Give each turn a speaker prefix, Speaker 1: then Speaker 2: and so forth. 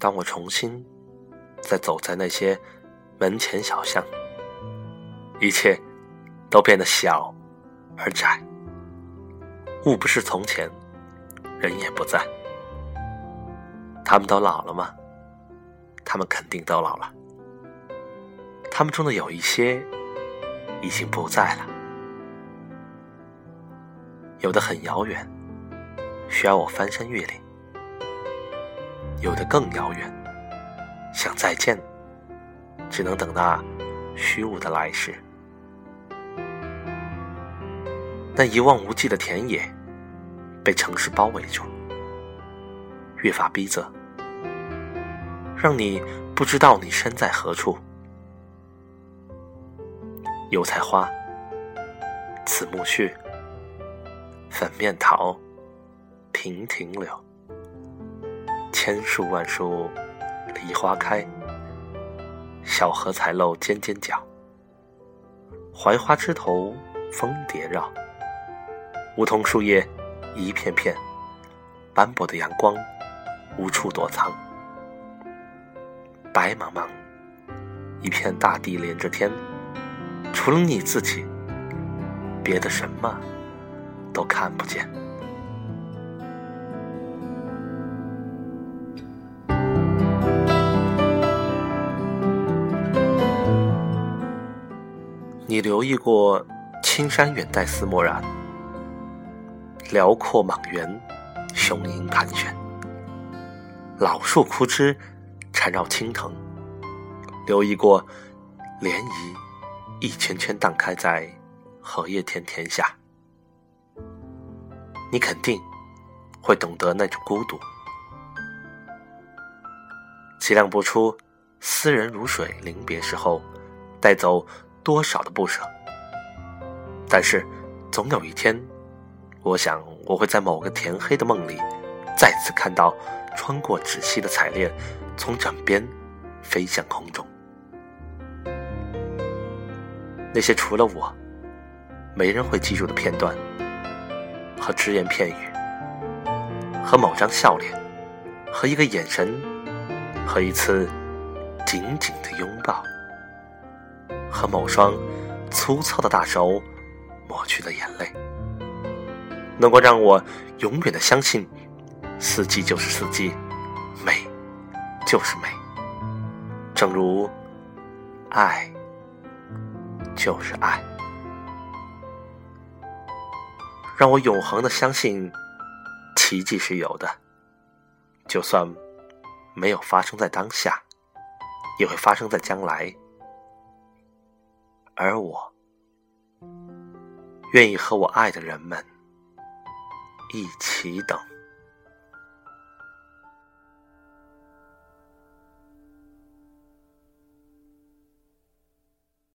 Speaker 1: 当我重新再走在那些门前小巷，一切都变得小而窄。物不是从前，人也不在。他们都老了吗？他们肯定都老了。他们中的有一些已经不在了，有的很遥远，需要我翻山越岭；有的更遥远，想再见，只能等那虚无的来世。那一望无际的田野被城市包围住，越发逼仄，让你不知道你身在何处。油菜花、紫木絮、粉面桃、亭亭柳，千树万树梨花开，小荷才露尖尖角，槐花枝头蜂蝶绕，梧桐树叶一片片，斑驳的阳光无处躲藏，白茫茫一片大地连着天。除了你自己，别的什么都看不见。你留意过青山远黛丝墨染，辽阔莽原雄鹰盘旋，老树枯枝缠绕青藤，留意过涟漪。一圈圈荡开在荷叶田田下，你肯定会懂得那种孤独，体谅不出斯人如水临别时候带走多少的不舍。但是，总有一天，我想我会在某个甜黑的梦里，再次看到穿过纸细的彩链，从枕边飞向空中。那些除了我，没人会记住的片段，和只言片语，和某张笑脸，和一个眼神，和一次紧紧的拥抱，和某双粗糙的大手抹去的眼泪，能够让我永远的相信，四季就是四季，美就是美，正如爱。就是爱，让我永恒的相信，奇迹是有的。就算没有发生在当下，也会发生在将来。而我，愿意和我爱的人们一起等。